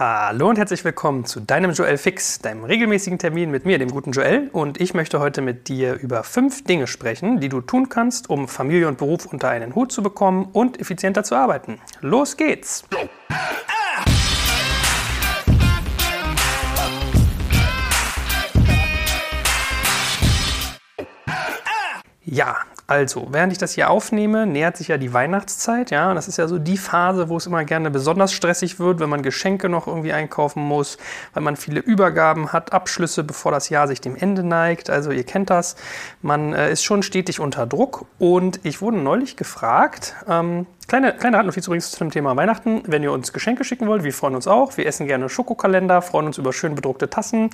Hallo und herzlich willkommen zu deinem Joel Fix, deinem regelmäßigen Termin mit mir, dem guten Joel. Und ich möchte heute mit dir über fünf Dinge sprechen, die du tun kannst, um Familie und Beruf unter einen Hut zu bekommen und effizienter zu arbeiten. Los geht's! Ja, also, während ich das hier aufnehme, nähert sich ja die Weihnachtszeit. Ja, das ist ja so die Phase, wo es immer gerne besonders stressig wird, wenn man Geschenke noch irgendwie einkaufen muss, weil man viele Übergaben hat, Abschlüsse, bevor das Jahr sich dem Ende neigt. Also, ihr kennt das. Man äh, ist schon stetig unter Druck. Und ich wurde neulich gefragt, ähm, Kleine, kleine Randnotiz übrigens zum Thema Weihnachten. Wenn ihr uns Geschenke schicken wollt, wir freuen uns auch. Wir essen gerne Schokokalender, freuen uns über schön bedruckte Tassen.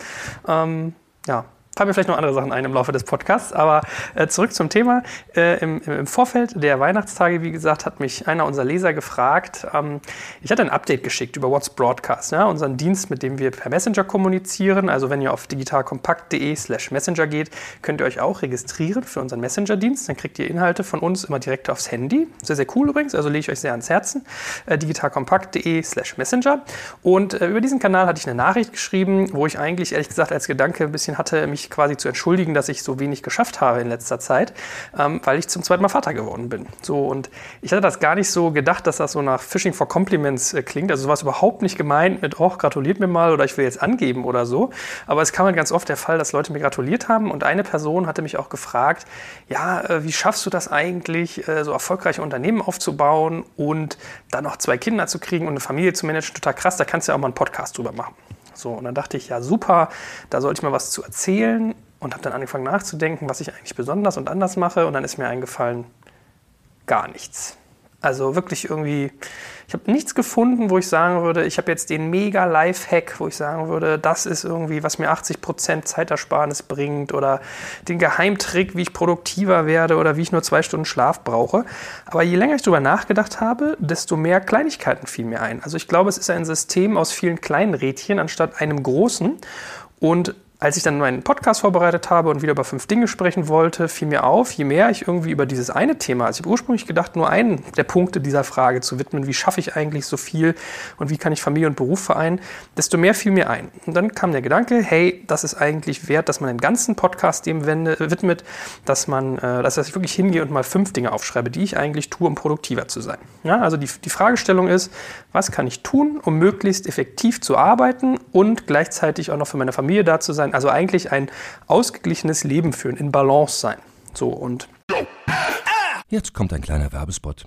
Ähm, ja, fallen mir vielleicht noch andere Sachen ein im Laufe des Podcasts. Aber äh, zurück zum Thema. Äh, im, im, Vorfeld der Weihnachtstage, wie gesagt, hat mich einer unserer Leser gefragt. Ähm, ich hatte ein Update geschickt über What's Broadcast, ja, unseren Dienst, mit dem wir per Messenger kommunizieren. Also wenn ihr auf digitalkompakt.de slash Messenger geht, könnt ihr euch auch registrieren für unseren Messenger-Dienst. Dann kriegt ihr Inhalte von uns immer direkt aufs Handy. Sehr, sehr cool übrigens. Also lege ich euch sehr ans Herzen. Äh, digitalkompakt.de slash Messenger. Und äh, über diesen Kanal hatte ich eine Nachricht geschrieben, wo ich eigentlich ehrlich gesagt als Gedanke ein bisschen hatte, mich quasi zu entschuldigen, dass ich so wenig geschafft habe in letzter Zeit, ähm, weil ich zum zweiten Mal Vater geworden bin. So, und ich hatte das gar nicht so gedacht, dass das so nach Fishing for Compliments äh, klingt. Also sowas überhaupt nicht gemeint mit, oh, gratuliert mir mal oder ich will jetzt angeben oder so. Aber es kam halt ganz oft der Fall, dass Leute mir gratuliert haben und eine Person hatte mich auch gefragt, ja, äh, wie schaffst du das eigentlich, äh, so erfolgreiche Unternehmen aufzubauen und dann noch zwei Kinder zu kriegen und eine Familie zu managen? Total krass, da kannst du ja auch mal einen Podcast drüber machen. So, und dann dachte ich, ja super, da sollte ich mal was zu erzählen und habe dann angefangen nachzudenken, was ich eigentlich besonders und anders mache und dann ist mir eingefallen, gar nichts. Also wirklich irgendwie, ich habe nichts gefunden, wo ich sagen würde, ich habe jetzt den mega Life-Hack, wo ich sagen würde, das ist irgendwie, was mir 80% Zeitersparnis bringt oder den Geheimtrick, wie ich produktiver werde oder wie ich nur zwei Stunden Schlaf brauche. Aber je länger ich darüber nachgedacht habe, desto mehr Kleinigkeiten fielen mir ein. Also ich glaube, es ist ein System aus vielen kleinen Rädchen anstatt einem großen. Und als ich dann meinen Podcast vorbereitet habe und wieder über fünf Dinge sprechen wollte, fiel mir auf, je mehr ich irgendwie über dieses eine Thema, also ich habe ursprünglich gedacht, nur einen der Punkte dieser Frage zu widmen, wie schaffe ich eigentlich so viel und wie kann ich Familie und Beruf vereinen, desto mehr fiel mir ein. Und dann kam der Gedanke, hey, das ist eigentlich wert, dass man den ganzen Podcast dem wende, widmet, dass man, äh, dass ich wirklich hingehe und mal fünf Dinge aufschreibe, die ich eigentlich tue, um produktiver zu sein. Ja, also die, die Fragestellung ist, was kann ich tun, um möglichst effektiv zu arbeiten und gleichzeitig auch noch für meine Familie da zu sein, sein. Also eigentlich ein ausgeglichenes Leben führen, in Balance sein. So und. Jetzt kommt ein kleiner Werbespot.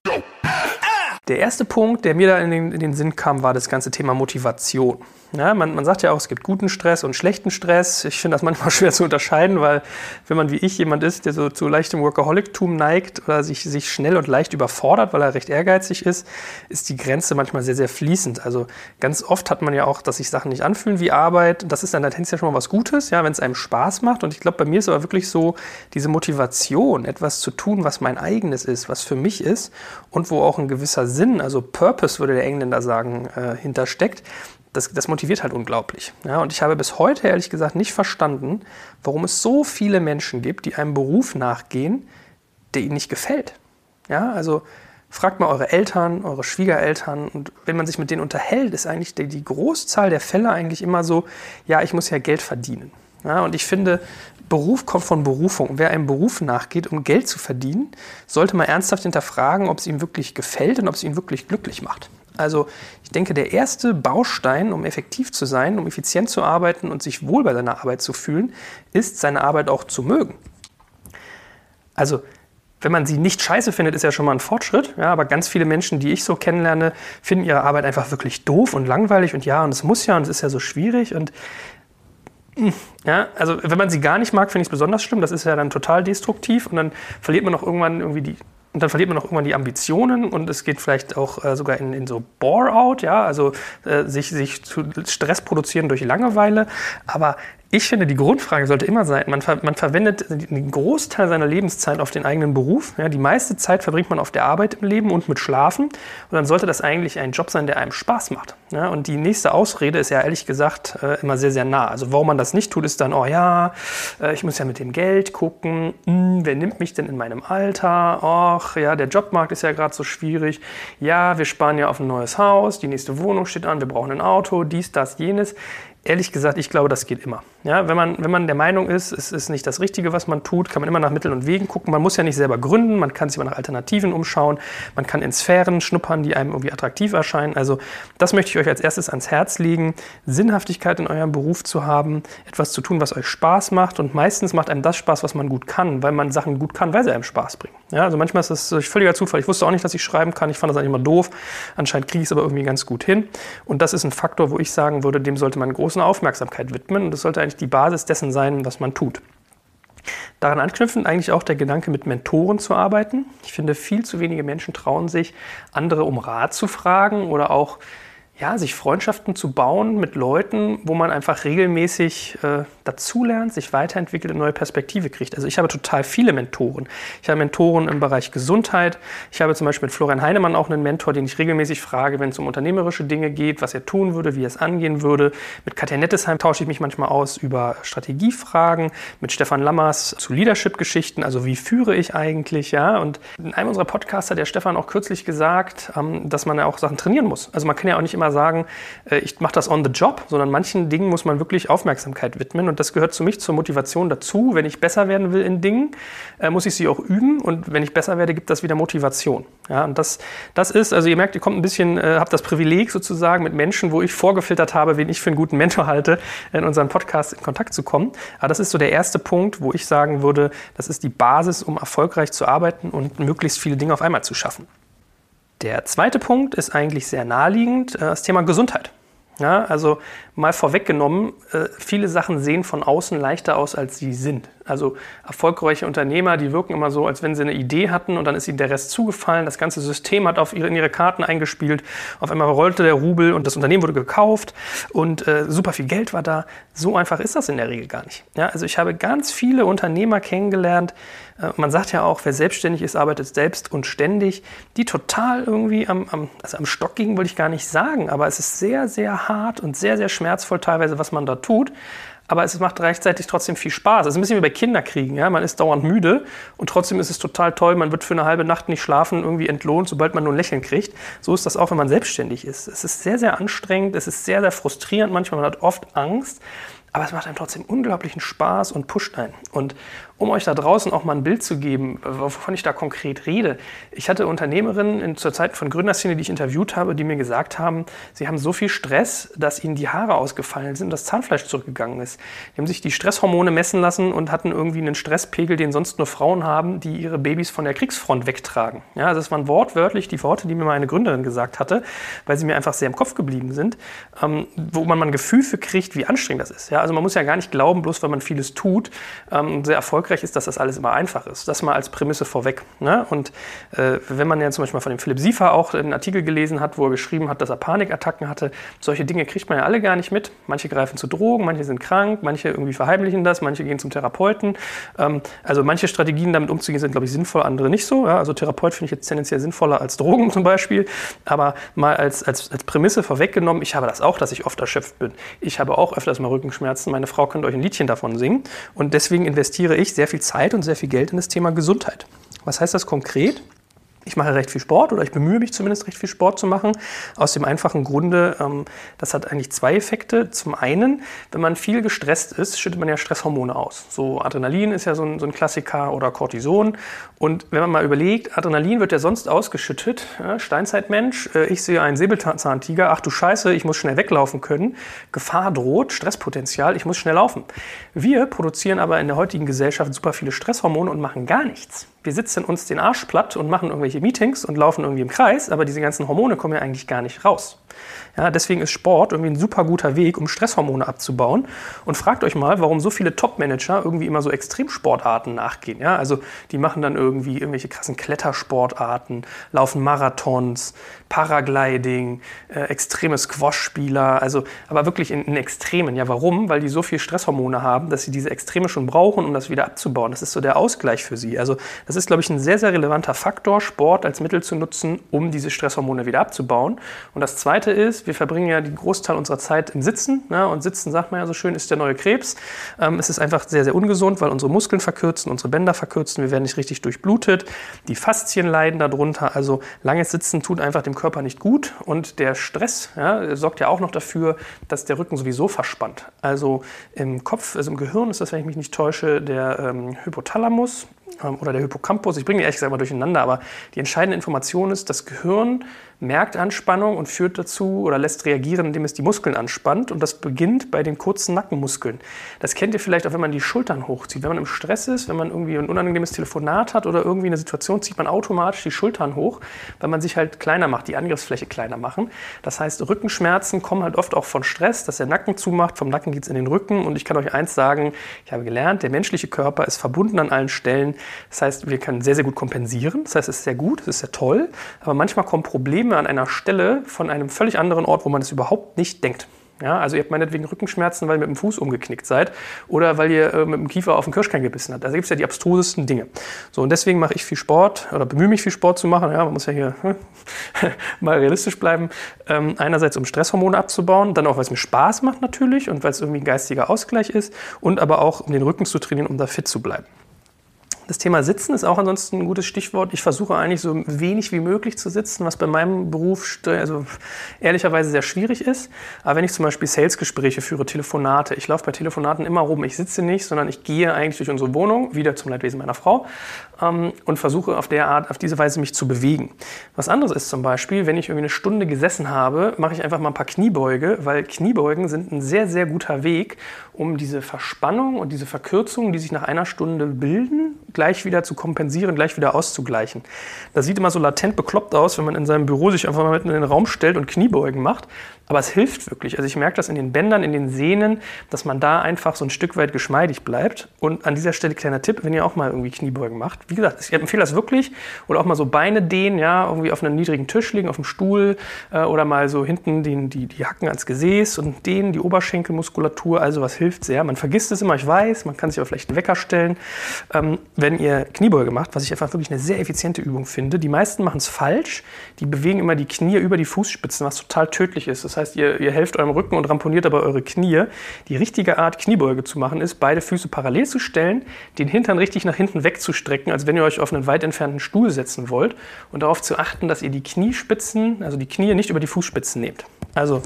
Der erste Punkt, der mir da in den, in den Sinn kam, war das ganze Thema Motivation. Ja, man, man, sagt ja auch, es gibt guten Stress und schlechten Stress. Ich finde das manchmal schwer zu unterscheiden, weil wenn man wie ich jemand ist, der so zu leichtem Workaholic-Tum neigt oder sich, sich schnell und leicht überfordert, weil er recht ehrgeizig ist, ist die Grenze manchmal sehr, sehr fließend. Also ganz oft hat man ja auch, dass sich Sachen nicht anfühlen wie Arbeit. Das ist dann tendenziell schon mal was Gutes, ja, wenn es einem Spaß macht. Und ich glaube, bei mir ist aber wirklich so diese Motivation, etwas zu tun, was mein eigenes ist, was für mich ist und wo auch ein gewisser Sinn, also Purpose würde der Engländer sagen, äh, hintersteckt das, das motiviert halt unglaublich. Ja, und ich habe bis heute ehrlich gesagt nicht verstanden, warum es so viele Menschen gibt, die einem Beruf nachgehen, der ihnen nicht gefällt. Ja, also Fragt mal eure Eltern, eure Schwiegereltern und wenn man sich mit denen unterhält, ist eigentlich die, die Großzahl der Fälle eigentlich immer so, ja, ich muss ja Geld verdienen. Ja, und ich finde, Beruf kommt von Berufung. Wer einem Beruf nachgeht, um Geld zu verdienen, sollte mal ernsthaft hinterfragen, ob es ihm wirklich gefällt und ob es ihn wirklich glücklich macht. Also ich denke, der erste Baustein, um effektiv zu sein, um effizient zu arbeiten und sich wohl bei seiner Arbeit zu fühlen, ist, seine Arbeit auch zu mögen. Also wenn man sie nicht scheiße findet, ist ja schon mal ein Fortschritt. Ja, aber ganz viele Menschen, die ich so kennenlerne, finden ihre Arbeit einfach wirklich doof und langweilig und ja, und es muss ja und es ist ja so schwierig und ja, also wenn man sie gar nicht mag, finde ich es besonders schlimm. Das ist ja dann total destruktiv und dann verliert man auch irgendwann irgendwie die und dann verliert man auch irgendwann die Ambitionen und es geht vielleicht auch äh, sogar in, in so Bore-out, ja, also äh, sich, sich zu Stress produzieren durch Langeweile. Aber ich finde, die Grundfrage sollte immer sein, man, ver man verwendet einen Großteil seiner Lebenszeit auf den eigenen Beruf. Ja, die meiste Zeit verbringt man auf der Arbeit im Leben und mit Schlafen. Und dann sollte das eigentlich ein Job sein, der einem Spaß macht. Ja, und die nächste Ausrede ist ja ehrlich gesagt äh, immer sehr, sehr nah. Also warum man das nicht tut, ist dann, oh ja, äh, ich muss ja mit dem Geld gucken. Hm, wer nimmt mich denn in meinem Alter? Och, ja, der Jobmarkt ist ja gerade so schwierig. Ja, wir sparen ja auf ein neues Haus. Die nächste Wohnung steht an. Wir brauchen ein Auto. Dies, das, jenes. Ehrlich gesagt, ich glaube, das geht immer. Ja, wenn, man, wenn man der Meinung ist, es ist nicht das Richtige, was man tut, kann man immer nach Mitteln und Wegen gucken. Man muss ja nicht selber gründen, man kann sich immer nach Alternativen umschauen, man kann in Sphären schnuppern, die einem irgendwie attraktiv erscheinen. Also das möchte ich euch als erstes ans Herz legen, Sinnhaftigkeit in eurem Beruf zu haben, etwas zu tun, was euch Spaß macht. Und meistens macht einem das Spaß, was man gut kann, weil man Sachen gut kann, weil sie einem Spaß bringen. Ja, also manchmal ist das durch völliger Zufall. Ich wusste auch nicht, dass ich schreiben kann. Ich fand das eigentlich immer doof. Anscheinend kriege ich es aber irgendwie ganz gut hin. Und das ist ein Faktor, wo ich sagen würde, dem sollte man große Aufmerksamkeit widmen. Und das sollte eigentlich die Basis dessen sein, was man tut. Daran anknüpfend eigentlich auch der Gedanke, mit Mentoren zu arbeiten. Ich finde, viel zu wenige Menschen trauen sich, andere um Rat zu fragen oder auch ja, sich Freundschaften zu bauen mit Leuten, wo man einfach regelmäßig äh, dazulernt, sich weiterentwickelt, eine neue Perspektive kriegt. Also ich habe total viele Mentoren. Ich habe Mentoren im Bereich Gesundheit. Ich habe zum Beispiel mit Florian Heinemann auch einen Mentor, den ich regelmäßig frage, wenn es um unternehmerische Dinge geht, was er tun würde, wie er es angehen würde. Mit Katja Nettesheim tausche ich mich manchmal aus über Strategiefragen. Mit Stefan Lammers zu Leadership-Geschichten, also wie führe ich eigentlich, ja. Und in einem unserer Podcasts hat der Stefan auch kürzlich gesagt, ähm, dass man ja auch Sachen trainieren muss. Also man kann ja auch nicht immer sagen, äh, ich mache das on the job, sondern manchen Dingen muss man wirklich Aufmerksamkeit widmen. Und das gehört zu mich zur Motivation dazu. Wenn ich besser werden will in Dingen, äh, muss ich sie auch üben. Und wenn ich besser werde, gibt das wieder Motivation. Ja, und das, das ist, also ihr merkt, ihr kommt ein bisschen, äh, habt das Privileg sozusagen mit Menschen, wo ich vorgefiltert habe, wen ich für einen guten Mentor halte, in unseren Podcast in Kontakt zu kommen. Aber das ist so der erste Punkt, wo ich sagen würde, das ist die Basis, um erfolgreich zu arbeiten und möglichst viele Dinge auf einmal zu schaffen. Der zweite Punkt ist eigentlich sehr naheliegend, äh, das Thema Gesundheit. Ja, also mal vorweggenommen, äh, viele Sachen sehen von außen leichter aus, als sie sind. Also erfolgreiche Unternehmer, die wirken immer so, als wenn sie eine Idee hatten und dann ist ihnen der Rest zugefallen. Das ganze System hat auf ihre, in ihre Karten eingespielt. Auf einmal rollte der Rubel und das Unternehmen wurde gekauft und äh, super viel Geld war da. So einfach ist das in der Regel gar nicht. Ja, also ich habe ganz viele Unternehmer kennengelernt. Äh, man sagt ja auch, wer selbstständig ist, arbeitet selbst und ständig. Die total irgendwie am, am, also am Stock gingen, wollte ich gar nicht sagen. Aber es ist sehr, sehr hart und sehr, sehr schmerzvoll teilweise, was man da tut aber es macht gleichzeitig trotzdem viel Spaß. Es ist ein bisschen wie bei Kinderkriegen. Ja? Man ist dauernd müde und trotzdem ist es total toll. Man wird für eine halbe Nacht nicht schlafen, irgendwie entlohnt, sobald man nur ein Lächeln kriegt. So ist das auch, wenn man selbstständig ist. Es ist sehr, sehr anstrengend, es ist sehr, sehr frustrierend. Manchmal man hat oft Angst, aber es macht einem trotzdem unglaublichen Spaß und pusht einen. Und um euch da draußen auch mal ein Bild zu geben, wovon ich da konkret rede. Ich hatte Unternehmerinnen in, zur Zeit von Gründerszene, die ich interviewt habe, die mir gesagt haben, sie haben so viel Stress, dass ihnen die Haare ausgefallen sind und das Zahnfleisch zurückgegangen ist. Die haben sich die Stresshormone messen lassen und hatten irgendwie einen Stresspegel, den sonst nur Frauen haben, die ihre Babys von der Kriegsfront wegtragen. Ja, das waren wortwörtlich die Worte, die mir meine Gründerin gesagt hatte, weil sie mir einfach sehr im Kopf geblieben sind, ähm, wo man mal ein Gefühl für kriegt, wie anstrengend das ist. Ja, also man muss ja gar nicht glauben, bloß weil man vieles tut, ähm, sehr erfolgreich erfolgreich ist, dass das alles immer einfach ist. Das mal als Prämisse vorweg. Ne? Und äh, wenn man ja zum Beispiel von dem Philipp Siefer auch einen Artikel gelesen hat, wo er geschrieben hat, dass er Panikattacken hatte, solche Dinge kriegt man ja alle gar nicht mit. Manche greifen zu Drogen, manche sind krank, manche irgendwie verheimlichen das, manche gehen zum Therapeuten. Ähm, also manche Strategien damit umzugehen sind, glaube ich, sinnvoll, andere nicht so. Ja? Also Therapeut finde ich jetzt tendenziell sinnvoller als Drogen zum Beispiel. Aber mal als, als, als Prämisse vorweggenommen, ich habe das auch, dass ich oft erschöpft bin. Ich habe auch öfters mal Rückenschmerzen. Meine Frau könnte euch ein Liedchen davon singen. Und deswegen investiere ich sehr sehr viel Zeit und sehr viel Geld in das Thema Gesundheit. Was heißt das konkret? Ich mache recht viel Sport oder ich bemühe mich zumindest recht viel Sport zu machen. Aus dem einfachen Grunde, ähm, das hat eigentlich zwei Effekte. Zum einen, wenn man viel gestresst ist, schüttet man ja Stresshormone aus. So Adrenalin ist ja so ein, so ein Klassiker oder Cortison. Und wenn man mal überlegt, Adrenalin wird ja sonst ausgeschüttet. Ja, Steinzeitmensch, äh, ich sehe einen Säbelzahntiger, ach du Scheiße, ich muss schnell weglaufen können. Gefahr droht, Stresspotenzial, ich muss schnell laufen. Wir produzieren aber in der heutigen Gesellschaft super viele Stresshormone und machen gar nichts wir sitzen uns den Arsch platt und machen irgendwelche Meetings und laufen irgendwie im Kreis, aber diese ganzen Hormone kommen ja eigentlich gar nicht raus. Ja, deswegen ist Sport irgendwie ein super guter Weg, um Stresshormone abzubauen. Und fragt euch mal, warum so viele Top-Manager irgendwie immer so Extremsportarten nachgehen. Ja, also die machen dann irgendwie irgendwelche krassen Klettersportarten, laufen Marathons, Paragliding, äh, extreme Squash-Spieler, also aber wirklich in, in, Extremen. Ja, warum? Weil die so viel Stresshormone haben, dass sie diese Extreme schon brauchen, um das wieder abzubauen. Das ist so der Ausgleich für sie. Also das ist, glaube ich, ein sehr, sehr relevanter Faktor, Sport als Mittel zu nutzen, um diese Stresshormone wieder abzubauen. Und das Zweite ist, wir verbringen ja den Großteil unserer Zeit im Sitzen. Ne? Und Sitzen, sagt man ja so schön, ist der neue Krebs. Ähm, es ist einfach sehr, sehr ungesund, weil unsere Muskeln verkürzen, unsere Bänder verkürzen, wir werden nicht richtig durchblutet, die Faszien leiden darunter. Also langes Sitzen tut einfach dem Körper nicht gut. Und der Stress ja, sorgt ja auch noch dafür, dass der Rücken sowieso verspannt. Also im Kopf, also im Gehirn ist das, wenn ich mich nicht täusche, der ähm, Hypothalamus oder der Hippocampus. Ich bringe die ehrlich gesagt mal durcheinander, aber die entscheidende Information ist, das Gehirn merkt Anspannung und führt dazu oder lässt reagieren, indem es die Muskeln anspannt. Und das beginnt bei den kurzen Nackenmuskeln. Das kennt ihr vielleicht auch, wenn man die Schultern hochzieht. Wenn man im Stress ist, wenn man irgendwie ein unangenehmes Telefonat hat oder irgendwie eine Situation, zieht man automatisch die Schultern hoch, weil man sich halt kleiner macht, die Angriffsfläche kleiner machen. Das heißt, Rückenschmerzen kommen halt oft auch von Stress, dass der Nacken zumacht. Vom Nacken geht es in den Rücken. Und ich kann euch eins sagen, ich habe gelernt, der menschliche Körper ist verbunden an allen Stellen. Das heißt, wir können sehr, sehr gut kompensieren. Das heißt, es ist sehr gut, es ist sehr toll. Aber manchmal kommen Probleme an einer Stelle von einem völlig anderen Ort, wo man es überhaupt nicht denkt. Ja, also ihr habt meinetwegen Rückenschmerzen, weil ihr mit dem Fuß umgeknickt seid oder weil ihr äh, mit dem Kiefer auf den Kirschkern gebissen habt. Da gibt es ja die abstrusesten Dinge. So, und deswegen mache ich viel Sport oder bemühe mich viel Sport zu machen. Ja, man muss ja hier mal realistisch bleiben. Ähm, einerseits, um Stresshormone abzubauen, dann auch, weil es mir Spaß macht natürlich und weil es irgendwie ein geistiger Ausgleich ist und aber auch, um den Rücken zu trainieren, um da fit zu bleiben. Das Thema Sitzen ist auch ansonsten ein gutes Stichwort. Ich versuche eigentlich so wenig wie möglich zu sitzen, was bei meinem Beruf also ehrlicherweise sehr schwierig ist. Aber wenn ich zum Beispiel Salesgespräche führe, Telefonate, ich laufe bei Telefonaten immer rum. Ich sitze nicht, sondern ich gehe eigentlich durch unsere Wohnung, wieder zum Leidwesen meiner Frau, ähm, und versuche auf der Art, auf diese Weise mich zu bewegen. Was anderes ist zum Beispiel, wenn ich irgendwie eine Stunde gesessen habe, mache ich einfach mal ein paar Kniebeuge, weil Kniebeugen sind ein sehr, sehr guter Weg, um diese Verspannung und diese Verkürzung, die sich nach einer Stunde bilden, gleich wieder zu kompensieren, gleich wieder auszugleichen. Das sieht immer so latent bekloppt aus, wenn man in seinem Büro sich einfach mal mitten in den Raum stellt und Kniebeugen macht. Aber es hilft wirklich. Also ich merke das in den Bändern, in den Sehnen, dass man da einfach so ein Stück weit geschmeidig bleibt. Und an dieser Stelle kleiner Tipp, wenn ihr auch mal irgendwie Kniebeugen macht. Wie gesagt, ich empfehle das wirklich. Oder auch mal so Beine dehnen, ja, irgendwie auf einem niedrigen Tisch liegen, auf dem Stuhl. Äh, oder mal so hinten die, die, die Hacken ans Gesäß und dehnen, die Oberschenkelmuskulatur. Also was hilft sehr. Man vergisst es immer, ich weiß. Man kann sich auch vielleicht einen Wecker stellen. Ähm, wenn ihr Kniebeuge macht, was ich einfach wirklich eine sehr effiziente Übung finde. Die meisten machen es falsch. Die bewegen immer die Knie über die Fußspitzen, was total tödlich ist. Das heißt, heißt, ihr, ihr helft eurem Rücken und ramponiert aber eure Knie. Die richtige Art, Kniebeuge zu machen, ist, beide Füße parallel zu stellen, den Hintern richtig nach hinten wegzustrecken, als wenn ihr euch auf einen weit entfernten Stuhl setzen wollt und darauf zu achten, dass ihr die Kniespitzen, also die Knie nicht über die Fußspitzen nehmt. Also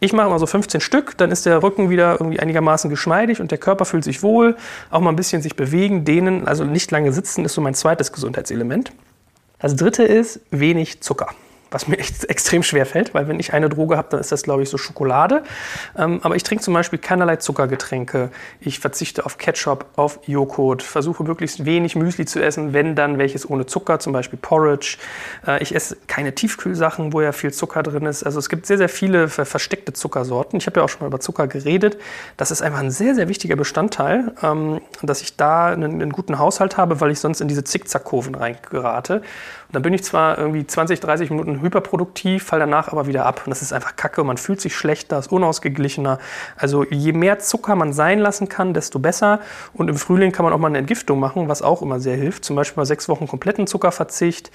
ich mache immer so 15 Stück, dann ist der Rücken wieder irgendwie einigermaßen geschmeidig und der Körper fühlt sich wohl. Auch mal ein bisschen sich bewegen, dehnen, also nicht lange sitzen ist so mein zweites Gesundheitselement. Das dritte ist wenig Zucker was mir echt extrem schwer fällt, weil wenn ich eine Droge habe, dann ist das, glaube ich, so Schokolade. Ähm, aber ich trinke zum Beispiel keinerlei Zuckergetränke. Ich verzichte auf Ketchup, auf Joghurt, versuche möglichst wenig Müsli zu essen, wenn dann welches ohne Zucker, zum Beispiel Porridge. Äh, ich esse keine Tiefkühlsachen, wo ja viel Zucker drin ist. Also es gibt sehr, sehr viele versteckte Zuckersorten. Ich habe ja auch schon mal über Zucker geredet. Das ist einfach ein sehr, sehr wichtiger Bestandteil, ähm, dass ich da einen, einen guten Haushalt habe, weil ich sonst in diese Zickzackkurven reingerate. Und dann bin ich zwar irgendwie 20, 30 Minuten hyperproduktiv, fall danach aber wieder ab. Und das ist einfach kacke. Man fühlt sich schlechter, ist unausgeglichener. Also je mehr Zucker man sein lassen kann, desto besser. Und im Frühling kann man auch mal eine Entgiftung machen, was auch immer sehr hilft. Zum Beispiel mal sechs Wochen kompletten Zuckerverzicht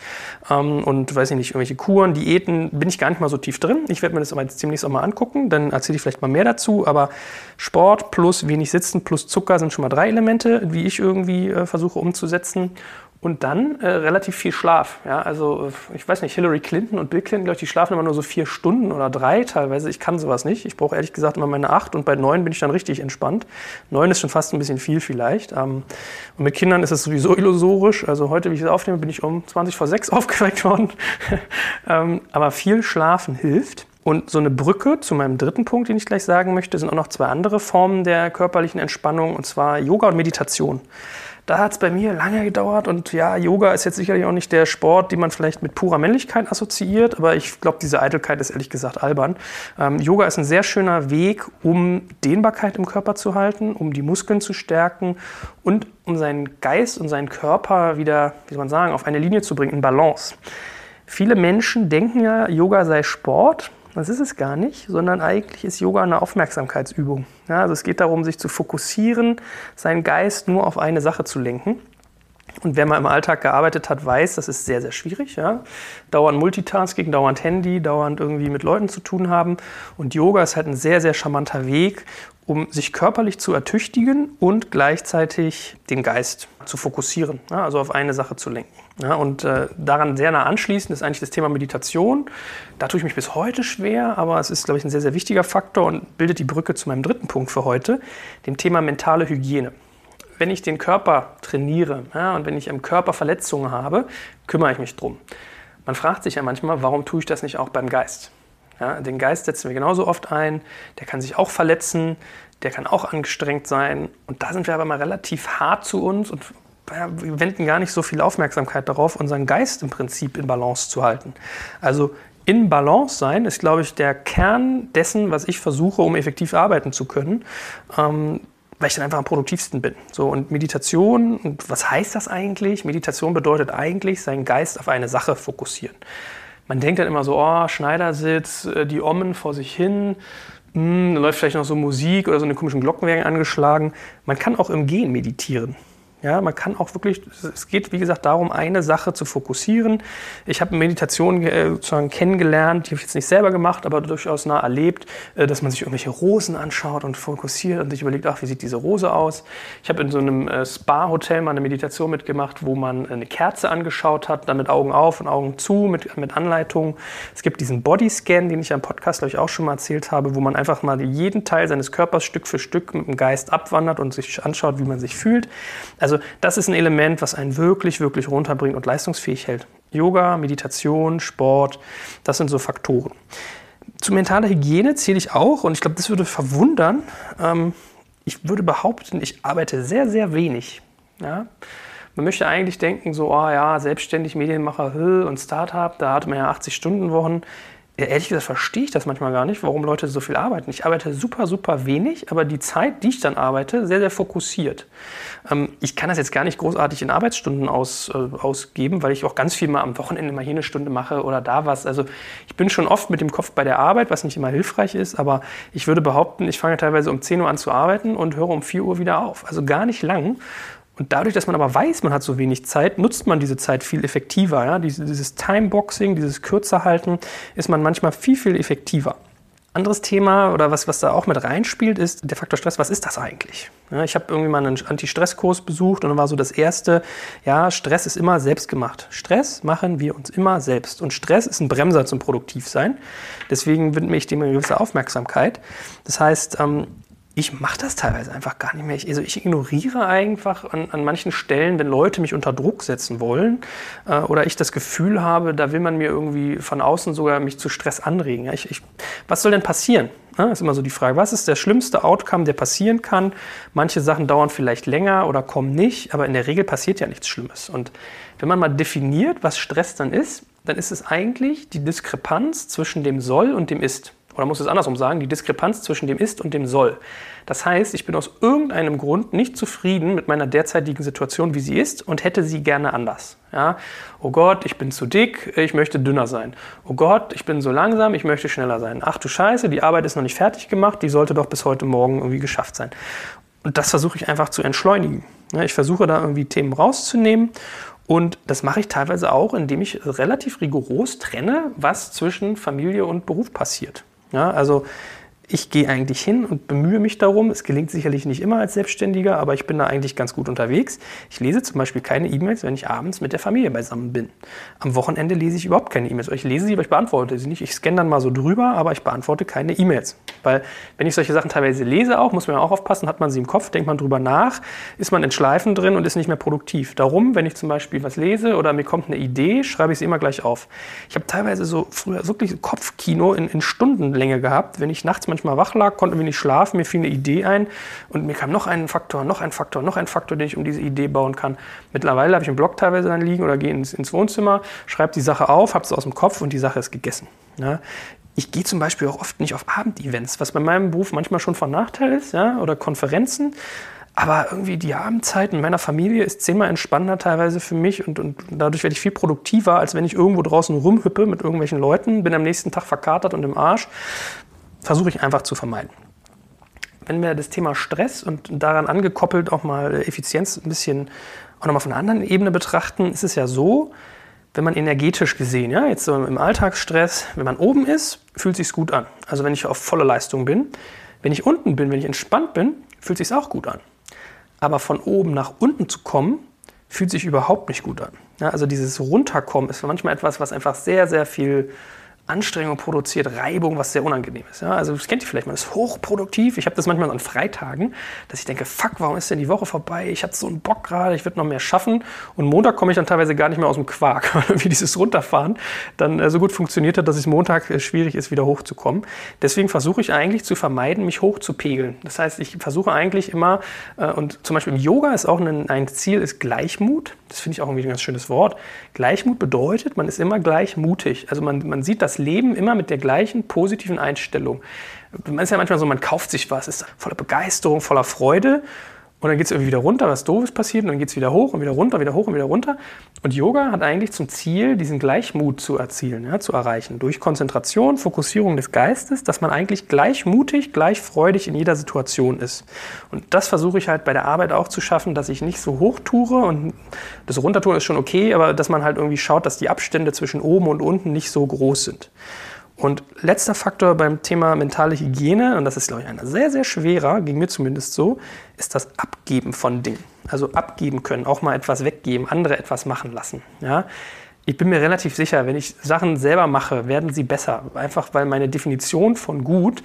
ähm, und weiß ich nicht, irgendwelche Kuren, Diäten, bin ich gar nicht mal so tief drin. Ich werde mir das aber jetzt demnächst auch mal angucken, dann erzähle ich vielleicht mal mehr dazu. Aber Sport plus wenig Sitzen plus Zucker sind schon mal drei Elemente, wie ich irgendwie äh, versuche umzusetzen. Und dann äh, relativ viel Schlaf. Ja, also äh, ich weiß nicht, Hillary Clinton und Bill Clinton, glaube ich, die schlafen immer nur so vier Stunden oder drei teilweise. Ich kann sowas nicht. Ich brauche ehrlich gesagt immer meine acht und bei neun bin ich dann richtig entspannt. Neun ist schon fast ein bisschen viel vielleicht. Ähm, und mit Kindern ist es sowieso illusorisch. Also heute, wie ich es aufnehme, bin ich um 20 vor sechs aufgeweckt worden. ähm, aber viel Schlafen hilft. Und so eine Brücke zu meinem dritten Punkt, den ich gleich sagen möchte, sind auch noch zwei andere Formen der körperlichen Entspannung, und zwar Yoga und Meditation. Da hat es bei mir lange gedauert und ja, Yoga ist jetzt sicherlich auch nicht der Sport, den man vielleicht mit purer Männlichkeit assoziiert, aber ich glaube, diese Eitelkeit ist ehrlich gesagt albern. Ähm, Yoga ist ein sehr schöner Weg, um Dehnbarkeit im Körper zu halten, um die Muskeln zu stärken und um seinen Geist und seinen Körper wieder, wie soll man sagen, auf eine Linie zu bringen, in Balance. Viele Menschen denken ja, Yoga sei Sport. Das ist es gar nicht, sondern eigentlich ist Yoga eine Aufmerksamkeitsübung. Ja, also es geht darum, sich zu fokussieren, seinen Geist nur auf eine Sache zu lenken. Und wer mal im Alltag gearbeitet hat, weiß, das ist sehr, sehr schwierig. Ja? Dauernd Multitasking, dauernd Handy, dauernd irgendwie mit Leuten zu tun haben. Und Yoga ist halt ein sehr, sehr charmanter Weg, um sich körperlich zu ertüchtigen und gleichzeitig den Geist zu fokussieren, ja? also auf eine Sache zu lenken. Ja? Und äh, daran sehr nah anschließend ist eigentlich das Thema Meditation. Da tue ich mich bis heute schwer, aber es ist, glaube ich, ein sehr, sehr wichtiger Faktor und bildet die Brücke zu meinem dritten Punkt für heute, dem Thema mentale Hygiene wenn ich den Körper trainiere ja, und wenn ich im Körper Verletzungen habe, kümmere ich mich drum. Man fragt sich ja manchmal, warum tue ich das nicht auch beim Geist? Ja, den Geist setzen wir genauso oft ein, der kann sich auch verletzen, der kann auch angestrengt sein. Und da sind wir aber mal relativ hart zu uns und wir wenden gar nicht so viel Aufmerksamkeit darauf, unseren Geist im Prinzip in Balance zu halten. Also in Balance sein ist, glaube ich, der Kern dessen, was ich versuche, um effektiv arbeiten zu können. Ähm, weil ich dann einfach am produktivsten bin. So, und Meditation, und was heißt das eigentlich? Meditation bedeutet eigentlich, seinen Geist auf eine Sache fokussieren. Man denkt dann immer so, oh, Schneidersitz, äh, die Ommen vor sich hin, hm, da läuft vielleicht noch so Musik oder so eine komischen Glocken werden angeschlagen. Man kann auch im Gehen meditieren. Ja, man kann auch wirklich, es geht wie gesagt darum, eine Sache zu fokussieren. Ich habe Meditation äh, sozusagen kennengelernt, die habe ich jetzt nicht selber gemacht, aber durchaus nah erlebt, äh, dass man sich irgendwelche Rosen anschaut und fokussiert und sich überlegt, ach, wie sieht diese Rose aus? Ich habe in so einem äh, Spa-Hotel mal eine Meditation mitgemacht, wo man eine Kerze angeschaut hat, dann mit Augen auf und Augen zu, mit, mit Anleitung. Es gibt diesen Bodyscan, den ich am Podcast, glaube ich, auch schon mal erzählt habe, wo man einfach mal jeden Teil seines Körpers Stück für Stück mit dem Geist abwandert und sich anschaut, wie man sich fühlt. Also also das ist ein Element, was einen wirklich, wirklich runterbringt und leistungsfähig hält. Yoga, Meditation, Sport, das sind so Faktoren. Zu mentaler Hygiene zähle ich auch, und ich glaube, das würde verwundern. Ähm, ich würde behaupten, ich arbeite sehr, sehr wenig. Ja? Man möchte eigentlich denken, so, oh ja, selbstständig Medienmacher und Startup, da hat man ja 80-Stunden-Wochen. Ja, ehrlich gesagt verstehe ich das manchmal gar nicht, warum Leute so viel arbeiten. Ich arbeite super, super wenig, aber die Zeit, die ich dann arbeite, sehr, sehr fokussiert. Ähm, ich kann das jetzt gar nicht großartig in Arbeitsstunden aus, äh, ausgeben, weil ich auch ganz viel mal am Wochenende mal hier eine Stunde mache oder da was. Also ich bin schon oft mit dem Kopf bei der Arbeit, was nicht immer hilfreich ist, aber ich würde behaupten, ich fange teilweise um 10 Uhr an zu arbeiten und höre um 4 Uhr wieder auf. Also gar nicht lang. Und dadurch, dass man aber weiß, man hat so wenig Zeit, nutzt man diese Zeit viel effektiver. Ja? Dieses Timeboxing, dieses Kürzerhalten, ist man manchmal viel, viel effektiver. Anderes Thema oder was, was da auch mit reinspielt, ist der Faktor Stress. Was ist das eigentlich? Ja, ich habe irgendwie mal einen Anti-Stress-Kurs besucht und dann war so das erste, ja, Stress ist immer selbstgemacht. Stress machen wir uns immer selbst. Und Stress ist ein Bremser zum Produktivsein. Deswegen widme ich dem eine gewisse Aufmerksamkeit. Das heißt, ähm, ich mache das teilweise einfach gar nicht mehr. Ich, also ich ignoriere einfach an, an, manchen Stellen, wenn Leute mich unter Druck setzen wollen äh, oder ich das Gefühl habe, da will man mir irgendwie von außen sogar mich zu Stress anregen. Ich, ich, was soll denn passieren? Ja, ist immer so die Frage, was ist der schlimmste Outcome, der passieren kann? Manche Sachen dauern vielleicht länger oder kommen nicht, aber in der Regel passiert ja nichts Schlimmes. Und wenn man mal definiert, was Stress dann ist, dann ist es eigentlich die Diskrepanz zwischen dem Soll und dem Ist oder muss es andersrum sagen, die Diskrepanz zwischen dem Ist und dem Soll. Das heißt, ich bin aus irgendeinem Grund nicht zufrieden mit meiner derzeitigen Situation, wie sie ist und hätte sie gerne anders. Ja? Oh Gott, ich bin zu dick, ich möchte dünner sein. Oh Gott, ich bin so langsam, ich möchte schneller sein. Ach du Scheiße, die Arbeit ist noch nicht fertig gemacht, die sollte doch bis heute Morgen irgendwie geschafft sein. Und das versuche ich einfach zu entschleunigen. Ich versuche da irgendwie Themen rauszunehmen und das mache ich teilweise auch, indem ich relativ rigoros trenne, was zwischen Familie und Beruf passiert. Ja, also ich gehe eigentlich hin und bemühe mich darum. Es gelingt sicherlich nicht immer als Selbstständiger, aber ich bin da eigentlich ganz gut unterwegs. Ich lese zum Beispiel keine E-Mails, wenn ich abends mit der Familie beisammen bin. Am Wochenende lese ich überhaupt keine E-Mails. Ich lese sie, aber ich beantworte sie nicht. Ich scanne dann mal so drüber, aber ich beantworte keine E-Mails. Weil wenn ich solche Sachen teilweise lese auch, muss man auch aufpassen, hat man sie im Kopf, denkt man drüber nach, ist man in Schleifen drin und ist nicht mehr produktiv. Darum, wenn ich zum Beispiel was lese oder mir kommt eine Idee, schreibe ich sie immer gleich auf. Ich habe teilweise so früher wirklich Kopfkino in, in Stundenlänge gehabt, wenn ich nachts manchmal mal wach lag, konnte mir nicht schlafen, mir fiel eine Idee ein und mir kam noch ein Faktor, noch ein Faktor, noch ein Faktor, den ich um diese Idee bauen kann. Mittlerweile habe ich einen Blog teilweise dann liegen oder gehe ins, ins Wohnzimmer, schreibe die Sache auf, habe es aus dem Kopf und die Sache ist gegessen. Ja. Ich gehe zum Beispiel auch oft nicht auf Abendevents, was bei meinem Beruf manchmal schon von Nachteil ist, ja, oder Konferenzen. Aber irgendwie die Abendzeit in meiner Familie ist zehnmal entspannender teilweise für mich und, und dadurch werde ich viel produktiver, als wenn ich irgendwo draußen rumhüppe mit irgendwelchen Leuten, bin am nächsten Tag verkatert und im Arsch versuche ich einfach zu vermeiden. Wenn wir das Thema Stress und daran angekoppelt auch mal Effizienz ein bisschen auch nochmal von einer anderen Ebene betrachten, ist es ja so, wenn man energetisch gesehen, ja, jetzt so im Alltagsstress, wenn man oben ist, fühlt sich gut an. Also wenn ich auf volle Leistung bin. Wenn ich unten bin, wenn ich entspannt bin, fühlt sich auch gut an. Aber von oben nach unten zu kommen, fühlt sich überhaupt nicht gut an. Ja, also dieses Runterkommen ist manchmal etwas, was einfach sehr, sehr viel Anstrengung produziert, Reibung, was sehr unangenehm ist. Ja, also das kennt ihr vielleicht, man ist hochproduktiv. Ich habe das manchmal an Freitagen, dass ich denke, fuck, warum ist denn die Woche vorbei? Ich hatte so einen Bock gerade, ich würde noch mehr schaffen. Und Montag komme ich dann teilweise gar nicht mehr aus dem Quark, irgendwie dieses Runterfahren dann äh, so gut funktioniert hat, dass es Montag äh, schwierig ist, wieder hochzukommen. Deswegen versuche ich eigentlich zu vermeiden, mich hochzupegeln. Das heißt, ich versuche eigentlich immer, äh, und zum Beispiel im Yoga ist auch ein, ein Ziel, ist Gleichmut. Das finde ich auch irgendwie ein ganz schönes Wort. Gleichmut bedeutet, man ist immer gleichmutig. Also man, man sieht das Leben immer mit der gleichen positiven Einstellung. Man ist ja manchmal so, man kauft sich was, ist voller Begeisterung, voller Freude und dann geht es irgendwie wieder runter, was Doofes passiert und dann geht es wieder hoch und wieder runter, wieder hoch und wieder runter. Und Yoga hat eigentlich zum Ziel, diesen Gleichmut zu erzielen, ja, zu erreichen. Durch Konzentration, Fokussierung des Geistes, dass man eigentlich gleichmutig, gleichfreudig in jeder Situation ist. Und das versuche ich halt bei der Arbeit auch zu schaffen, dass ich nicht so hoch tue und das Runtertun ist schon okay, aber dass man halt irgendwie schaut, dass die Abstände zwischen oben und unten nicht so groß sind. Und letzter Faktor beim Thema mentale Hygiene, und das ist, glaube ich, einer sehr, sehr schwerer, ging mir zumindest so, ist das Abgeben von Dingen. Also abgeben können, auch mal etwas weggeben, andere etwas machen lassen. Ja? Ich bin mir relativ sicher, wenn ich Sachen selber mache, werden sie besser. Einfach weil meine Definition von gut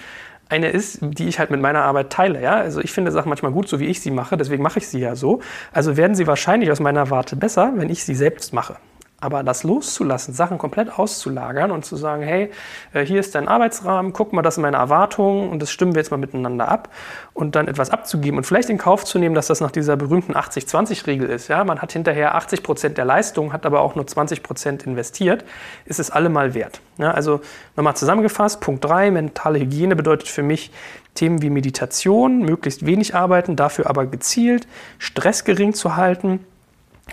eine ist, die ich halt mit meiner Arbeit teile. Ja? Also ich finde Sachen manchmal gut, so wie ich sie mache, deswegen mache ich sie ja so. Also werden sie wahrscheinlich aus meiner Warte besser, wenn ich sie selbst mache. Aber das loszulassen, Sachen komplett auszulagern und zu sagen, hey, äh, hier ist dein Arbeitsrahmen, guck mal, das sind meine Erwartungen und das stimmen wir jetzt mal miteinander ab und dann etwas abzugeben und vielleicht in Kauf zu nehmen, dass das nach dieser berühmten 80-20-Regel ist. Ja, man hat hinterher 80 Prozent der Leistung, hat aber auch nur 20 Prozent investiert, ist es allemal wert. Ja, also nochmal zusammengefasst, Punkt 3, mentale Hygiene bedeutet für mich Themen wie Meditation, möglichst wenig arbeiten, dafür aber gezielt, Stress gering zu halten,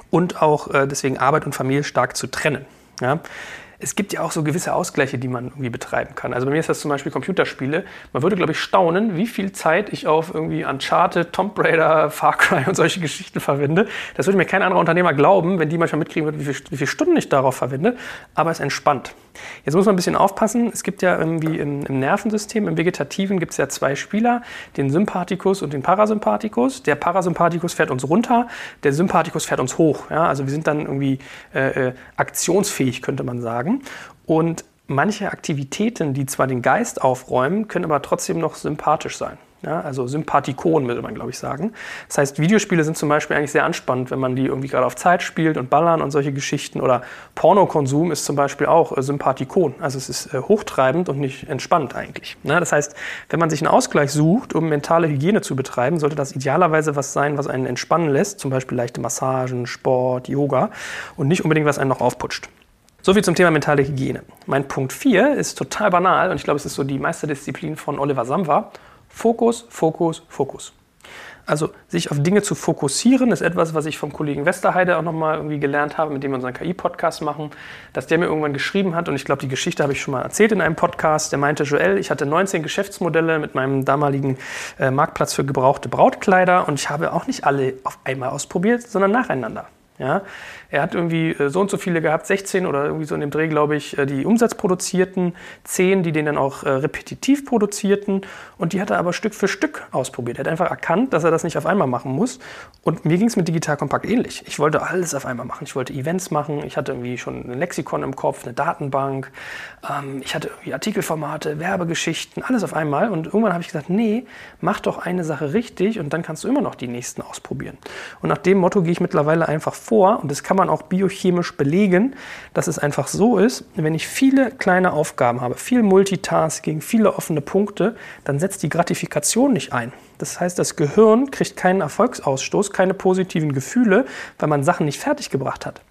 und auch äh, deswegen Arbeit und Familie stark zu trennen. Ja? es gibt ja auch so gewisse Ausgleiche, die man irgendwie betreiben kann. Also bei mir ist das zum Beispiel Computerspiele. Man würde, glaube ich, staunen, wie viel Zeit ich auf irgendwie Uncharted, Tomb Raider, Far Cry und solche Geschichten verwende. Das würde mir kein anderer Unternehmer glauben, wenn die manchmal mitkriegen würden, wie, viel, wie viele Stunden ich darauf verwende. Aber es entspannt. Jetzt muss man ein bisschen aufpassen. Es gibt ja irgendwie im, im Nervensystem, im Vegetativen gibt es ja zwei Spieler, den Sympathikus und den Parasympathikus. Der Parasympathikus fährt uns runter, der Sympathikus fährt uns hoch. Ja, also wir sind dann irgendwie äh, äh, aktionsfähig, könnte man sagen sagen. Und manche Aktivitäten, die zwar den Geist aufräumen, können aber trotzdem noch sympathisch sein. Ja, also Sympathikon, würde man, glaube ich, sagen. Das heißt, Videospiele sind zum Beispiel eigentlich sehr anspannend, wenn man die irgendwie gerade auf Zeit spielt und ballern und solche Geschichten. Oder Pornokonsum ist zum Beispiel auch äh, Sympathikon. Also es ist äh, hochtreibend und nicht entspannt eigentlich. Ja, das heißt, wenn man sich einen Ausgleich sucht, um mentale Hygiene zu betreiben, sollte das idealerweise was sein, was einen entspannen lässt. Zum Beispiel leichte Massagen, Sport, Yoga. Und nicht unbedingt, was einen noch aufputscht. So viel zum Thema mentale Hygiene. Mein Punkt 4 ist total banal und ich glaube, es ist so die Meisterdisziplin von Oliver Samwa. Fokus, Fokus, Fokus. Also sich auf Dinge zu fokussieren, ist etwas, was ich vom Kollegen Westerheide auch nochmal irgendwie gelernt habe, mit dem wir unseren KI-Podcast machen, dass der mir irgendwann geschrieben hat, und ich glaube, die Geschichte habe ich schon mal erzählt in einem Podcast, der meinte, Joel, ich hatte 19 Geschäftsmodelle mit meinem damaligen äh, Marktplatz für gebrauchte Brautkleider und ich habe auch nicht alle auf einmal ausprobiert, sondern nacheinander. Ja? Er hat irgendwie äh, so und so viele gehabt, 16 oder irgendwie so in dem Dreh, glaube ich, äh, die umsatzproduzierten, 10, die den dann auch äh, repetitiv produzierten und die hat er aber Stück für Stück ausprobiert. Er hat einfach erkannt, dass er das nicht auf einmal machen muss und mir ging es mit Digital Kompakt ähnlich. Ich wollte alles auf einmal machen. Ich wollte Events machen, ich hatte irgendwie schon ein Lexikon im Kopf, eine Datenbank, ähm, ich hatte irgendwie Artikelformate, Werbegeschichten, alles auf einmal und irgendwann habe ich gesagt, nee, mach doch eine Sache richtig und dann kannst du immer noch die nächsten ausprobieren. Und nach dem Motto gehe ich mittlerweile einfach vor und das kann man auch biochemisch belegen, dass es einfach so ist, wenn ich viele kleine Aufgaben habe, viel Multitasking, viele offene Punkte, dann setzt die Gratifikation nicht ein. Das heißt, das Gehirn kriegt keinen Erfolgsausstoß, keine positiven Gefühle, weil man Sachen nicht fertiggebracht hat.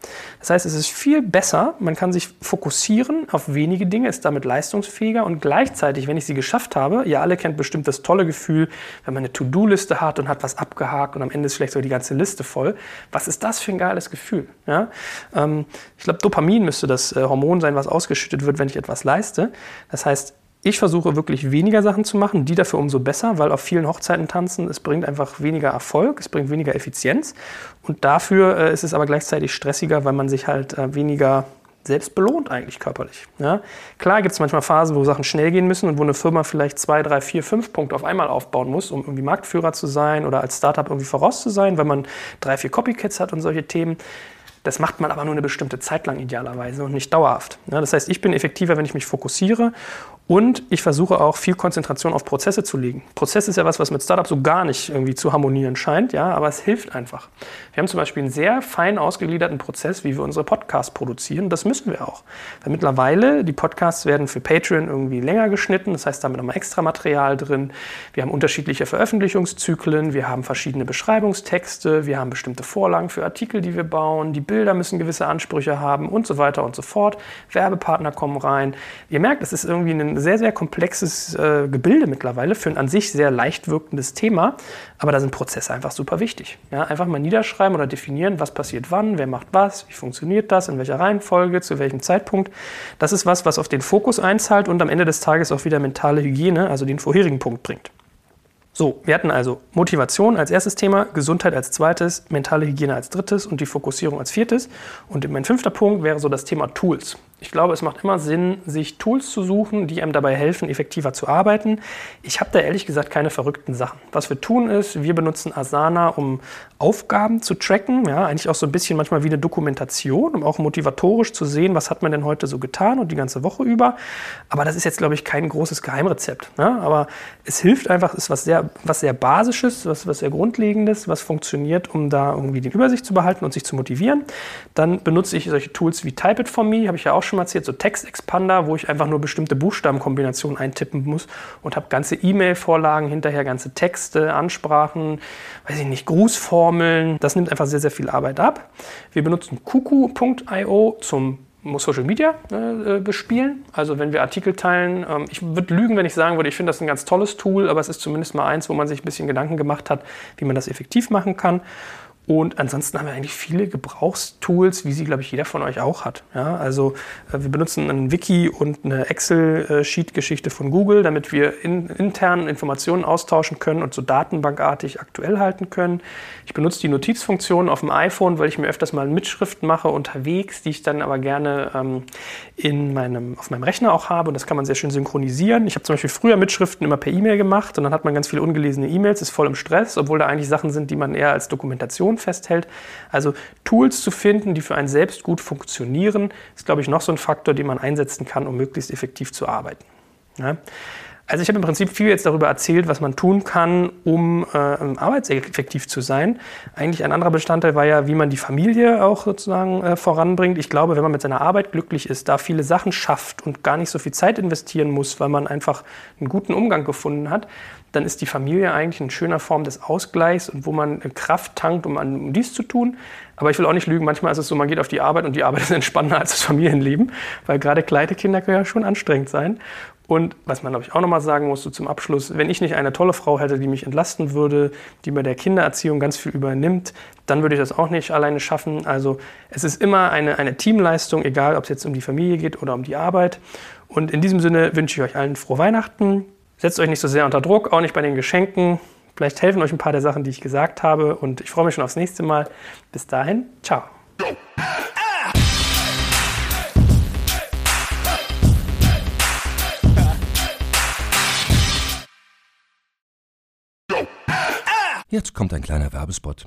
Das heißt, es ist viel besser, man kann sich fokussieren auf wenige Dinge, ist damit leistungsfähiger und gleichzeitig, wenn ich sie geschafft habe, ihr alle kennt bestimmt das tolle Gefühl, wenn man eine To-Do-Liste hat und hat was abgehakt und am Ende ist vielleicht so die ganze Liste voll. Was ist das für ein geiles Gefühl? Ja? Ähm, ich glaube, Dopamin müsste das äh, Hormon sein, was ausgeschüttet wird, wenn ich etwas leiste. Das heißt, ich versuche wirklich weniger Sachen zu machen, die dafür umso besser, weil auf vielen Hochzeiten tanzen, es bringt einfach weniger Erfolg, es bringt weniger Effizienz und dafür äh, ist es aber gleichzeitig stressiger, weil man sich halt äh, weniger selbst belohnt eigentlich körperlich. Ja? Klar gibt es manchmal Phasen, wo Sachen schnell gehen müssen und wo eine Firma vielleicht zwei, drei, vier, fünf Punkte auf einmal aufbauen muss, um irgendwie Marktführer zu sein oder als Startup irgendwie voraus zu sein, weil man drei, vier Copycats hat und solche Themen. Das macht man aber nur eine bestimmte Zeit lang idealerweise und nicht dauerhaft. Ja, das heißt, ich bin effektiver, wenn ich mich fokussiere und ich versuche auch viel Konzentration auf Prozesse zu legen. Prozess ist ja was, was mit Startups so gar nicht irgendwie zu harmonieren scheint, ja, aber es hilft einfach. Wir haben zum Beispiel einen sehr fein ausgegliederten Prozess, wie wir unsere Podcasts produzieren. Das müssen wir auch. Weil mittlerweile, die Podcasts werden für Patreon irgendwie länger geschnitten, das heißt, damit nochmal extra Material drin. Wir haben unterschiedliche Veröffentlichungszyklen, wir haben verschiedene Beschreibungstexte, wir haben bestimmte Vorlagen für Artikel, die wir bauen, die Bilder müssen gewisse Ansprüche haben und so weiter und so fort. Werbepartner kommen rein. Ihr merkt, es ist irgendwie ein sehr, sehr komplexes äh, Gebilde mittlerweile für ein an sich sehr leicht wirkendes Thema. Aber da sind Prozesse einfach super wichtig. Ja, einfach mal niederschreiben oder definieren, was passiert wann, wer macht was, wie funktioniert das, in welcher Reihenfolge, zu welchem Zeitpunkt. Das ist was, was auf den Fokus einzahlt und am Ende des Tages auch wieder mentale Hygiene, also den vorherigen Punkt bringt. So, wir hatten also Motivation als erstes Thema, Gesundheit als zweites, mentale Hygiene als drittes und die Fokussierung als viertes. Und mein fünfter Punkt wäre so das Thema Tools. Ich glaube, es macht immer Sinn, sich Tools zu suchen, die einem dabei helfen, effektiver zu arbeiten. Ich habe da ehrlich gesagt keine verrückten Sachen. Was wir tun ist, wir benutzen Asana, um Aufgaben zu tracken. Ja, eigentlich auch so ein bisschen manchmal wie eine Dokumentation, um auch motivatorisch zu sehen, was hat man denn heute so getan und die ganze Woche über. Aber das ist jetzt, glaube ich, kein großes Geheimrezept. Ja, aber es hilft einfach, ist was sehr, was sehr Basisches, was, was sehr Grundlegendes, was funktioniert, um da irgendwie die Übersicht zu behalten und sich zu motivieren. Dann benutze ich solche Tools wie Type It For Me, habe ich ja auch schon schon so Textexpander, wo ich einfach nur bestimmte Buchstabenkombinationen eintippen muss und habe ganze E-Mail-Vorlagen hinterher, ganze Texte, Ansprachen, weiß ich nicht, Grußformeln. Das nimmt einfach sehr, sehr viel Arbeit ab. Wir benutzen kuku.io zum Social Media äh, bespielen. Also wenn wir Artikel teilen, ähm, ich würde lügen, wenn ich sagen würde, ich finde das ein ganz tolles Tool, aber es ist zumindest mal eins, wo man sich ein bisschen Gedanken gemacht hat, wie man das effektiv machen kann. Und ansonsten haben wir eigentlich viele Gebrauchstools, wie sie, glaube ich, jeder von euch auch hat. Ja, also äh, wir benutzen ein Wiki und eine Excel-Sheet-Geschichte von Google, damit wir in, intern Informationen austauschen können und so datenbankartig aktuell halten können. Ich benutze die Notizfunktion auf dem iPhone, weil ich mir öfters mal Mitschriften mache unterwegs, die ich dann aber gerne ähm, in meinem, auf meinem Rechner auch habe. Und das kann man sehr schön synchronisieren. Ich habe zum Beispiel früher Mitschriften immer per E-Mail gemacht und dann hat man ganz viele ungelesene E-Mails, ist voll im Stress, obwohl da eigentlich Sachen sind, die man eher als Dokumentation Informationen festhält. Also Tools zu finden, die für einen selbst gut funktionieren, ist, glaube ich, noch so ein Faktor, den man einsetzen kann, um möglichst effektiv zu arbeiten. Ja? Also ich habe im Prinzip viel jetzt darüber erzählt, was man tun kann, um äh, arbeitseffektiv zu sein. Eigentlich ein anderer Bestandteil war ja, wie man die Familie auch sozusagen äh, voranbringt. Ich glaube, wenn man mit seiner Arbeit glücklich ist, da viele Sachen schafft und gar nicht so viel Zeit investieren muss, weil man einfach einen guten Umgang gefunden hat, dann ist die Familie eigentlich eine schöne Form des Ausgleichs und wo man Kraft tankt, um, um dies zu tun. Aber ich will auch nicht lügen, manchmal ist es so, man geht auf die Arbeit und die Arbeit ist entspannender als das Familienleben, weil gerade kleine Kinder können ja schon anstrengend sein. Und was man, glaube ich, auch nochmal sagen muss, so zum Abschluss, wenn ich nicht eine tolle Frau hätte, die mich entlasten würde, die bei der Kindererziehung ganz viel übernimmt, dann würde ich das auch nicht alleine schaffen. Also es ist immer eine, eine Teamleistung, egal ob es jetzt um die Familie geht oder um die Arbeit. Und in diesem Sinne wünsche ich euch allen frohe Weihnachten. Setzt euch nicht so sehr unter Druck, auch nicht bei den Geschenken. Vielleicht helfen euch ein paar der Sachen, die ich gesagt habe. Und ich freue mich schon aufs nächste Mal. Bis dahin, ciao. Jetzt kommt ein kleiner Werbespot.